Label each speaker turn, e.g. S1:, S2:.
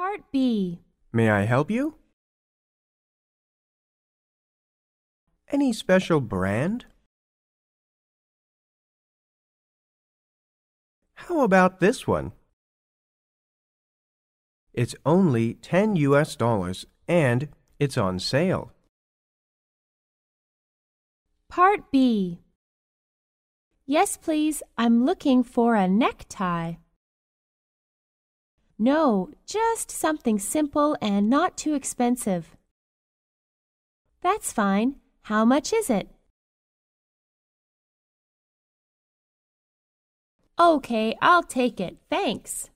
S1: Part B.
S2: May I help you? Any special brand? How about this one? It's only 10 US dollars and it's on sale.
S1: Part B. Yes, please. I'm looking for a necktie. No, just something simple and not too expensive. That's fine. How much is it? Okay, I'll take it. Thanks.